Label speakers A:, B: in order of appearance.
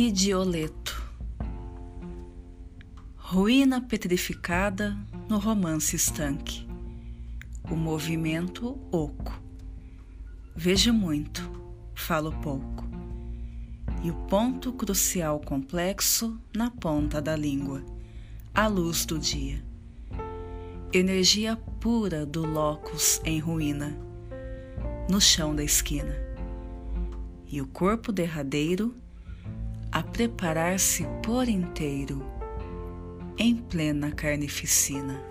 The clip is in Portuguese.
A: Idioleto Ruína petrificada no romance estanque. O movimento oco. Vejo muito, falo pouco. E o ponto crucial complexo na ponta da língua, a luz do dia. Energia pura do locus em ruína, no chão da esquina. E o corpo derradeiro preparar-se por inteiro em plena carnificina.